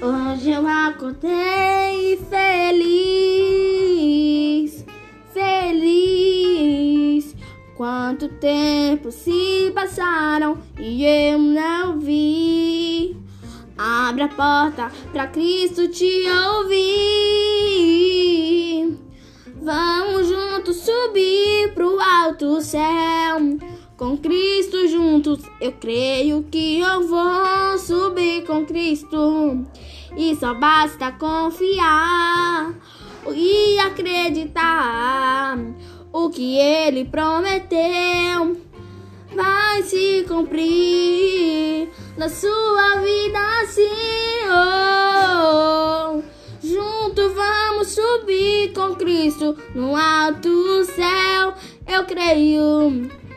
Hoje eu acordei feliz, feliz. Quanto tempo se passaram e eu não vi. Abre a porta pra Cristo te ouvir. Vamos juntos subir pro alto céu. Com Cristo juntos, eu creio que eu vou Cristo. E só basta confiar e acreditar. O que ele prometeu vai se cumprir na sua vida, assim. Oh, junto vamos subir com Cristo no alto céu. Eu creio.